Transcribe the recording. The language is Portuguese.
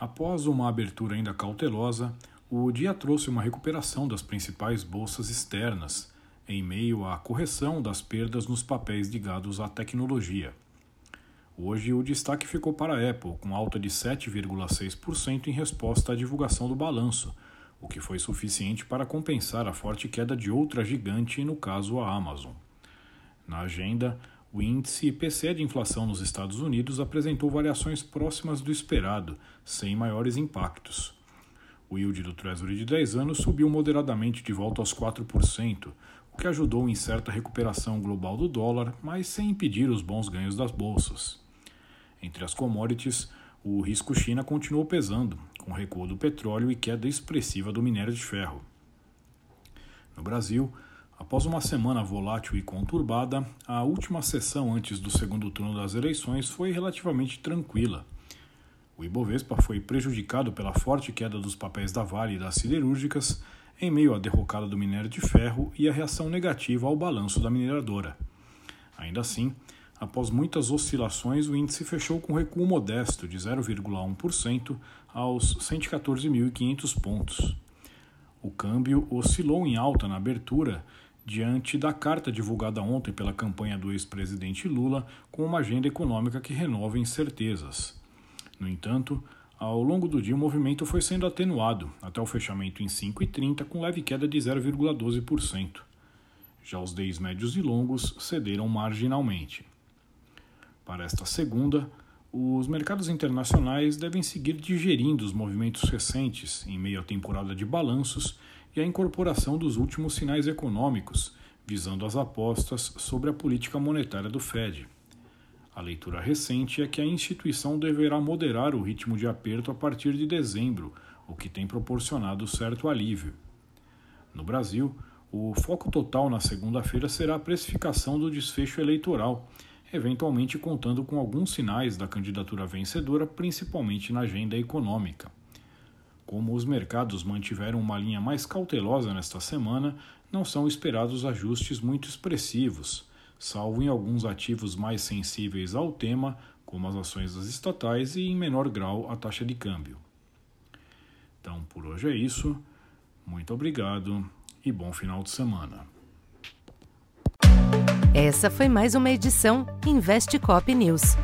Após uma abertura ainda cautelosa, o dia trouxe uma recuperação das principais bolsas externas, em meio à correção das perdas nos papéis ligados à tecnologia. Hoje, o destaque ficou para a Apple, com alta de 7,6% em resposta à divulgação do balanço, o que foi suficiente para compensar a forte queda de outra gigante, no caso a Amazon. Na agenda, o índice IPC de inflação nos Estados Unidos apresentou variações próximas do esperado, sem maiores impactos. O yield do Treasury de 10 anos subiu moderadamente de volta aos 4%, o que ajudou em certa recuperação global do dólar, mas sem impedir os bons ganhos das bolsas. Entre as commodities, o risco China continuou pesando, com recuo do petróleo e queda expressiva do minério de ferro. No Brasil, Após uma semana volátil e conturbada, a última sessão antes do segundo turno das eleições foi relativamente tranquila. O Ibovespa foi prejudicado pela forte queda dos papéis da Vale e das siderúrgicas, em meio à derrocada do minério de ferro e a reação negativa ao balanço da mineradora. Ainda assim, após muitas oscilações, o índice fechou com recuo modesto de 0,1% aos 114.500 pontos. O câmbio oscilou em alta na abertura diante da carta divulgada ontem pela campanha do ex-presidente Lula com uma agenda econômica que renova incertezas. No entanto, ao longo do dia o movimento foi sendo atenuado, até o fechamento em 5,30 com leve queda de 0,12%. Já os DEIs médios e longos cederam marginalmente. Para esta segunda, os mercados internacionais devem seguir digerindo os movimentos recentes em meio à temporada de balanços e a incorporação dos últimos sinais econômicos, visando as apostas sobre a política monetária do Fed. A leitura recente é que a instituição deverá moderar o ritmo de aperto a partir de dezembro, o que tem proporcionado certo alívio. No Brasil, o foco total na segunda-feira será a precificação do desfecho eleitoral, eventualmente contando com alguns sinais da candidatura vencedora, principalmente na agenda econômica. Como os mercados mantiveram uma linha mais cautelosa nesta semana, não são esperados ajustes muito expressivos, salvo em alguns ativos mais sensíveis ao tema, como as ações das estatais e, em menor grau, a taxa de câmbio. Então, por hoje é isso. Muito obrigado e bom final de semana. Essa foi mais uma edição Investe Cop News.